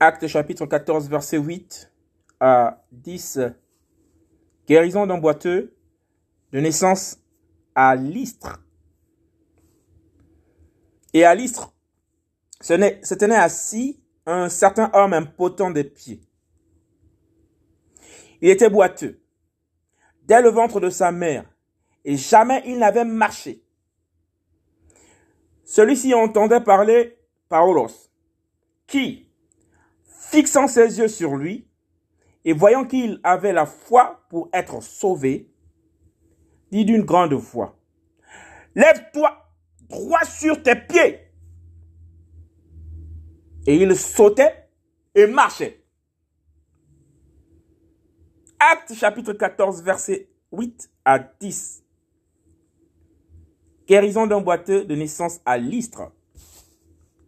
Acte chapitre 14, verset 8 à 10. Guérison d'un boiteux de naissance à l'Istre. Et à l'Istre, se tenait assis un certain homme impotent des pieds. Il était boiteux dès le ventre de sa mère, et jamais il n'avait marché. Celui-ci entendait parler Paulos, qui, fixant ses yeux sur lui, et voyant qu'il avait la foi pour être sauvé, dit d'une grande voix, Lève-toi droit sur tes pieds. Et il sautait et marchait. Acte chapitre 14, verset 8 à 10. Guérison d'un boiteux de naissance à l'Istre.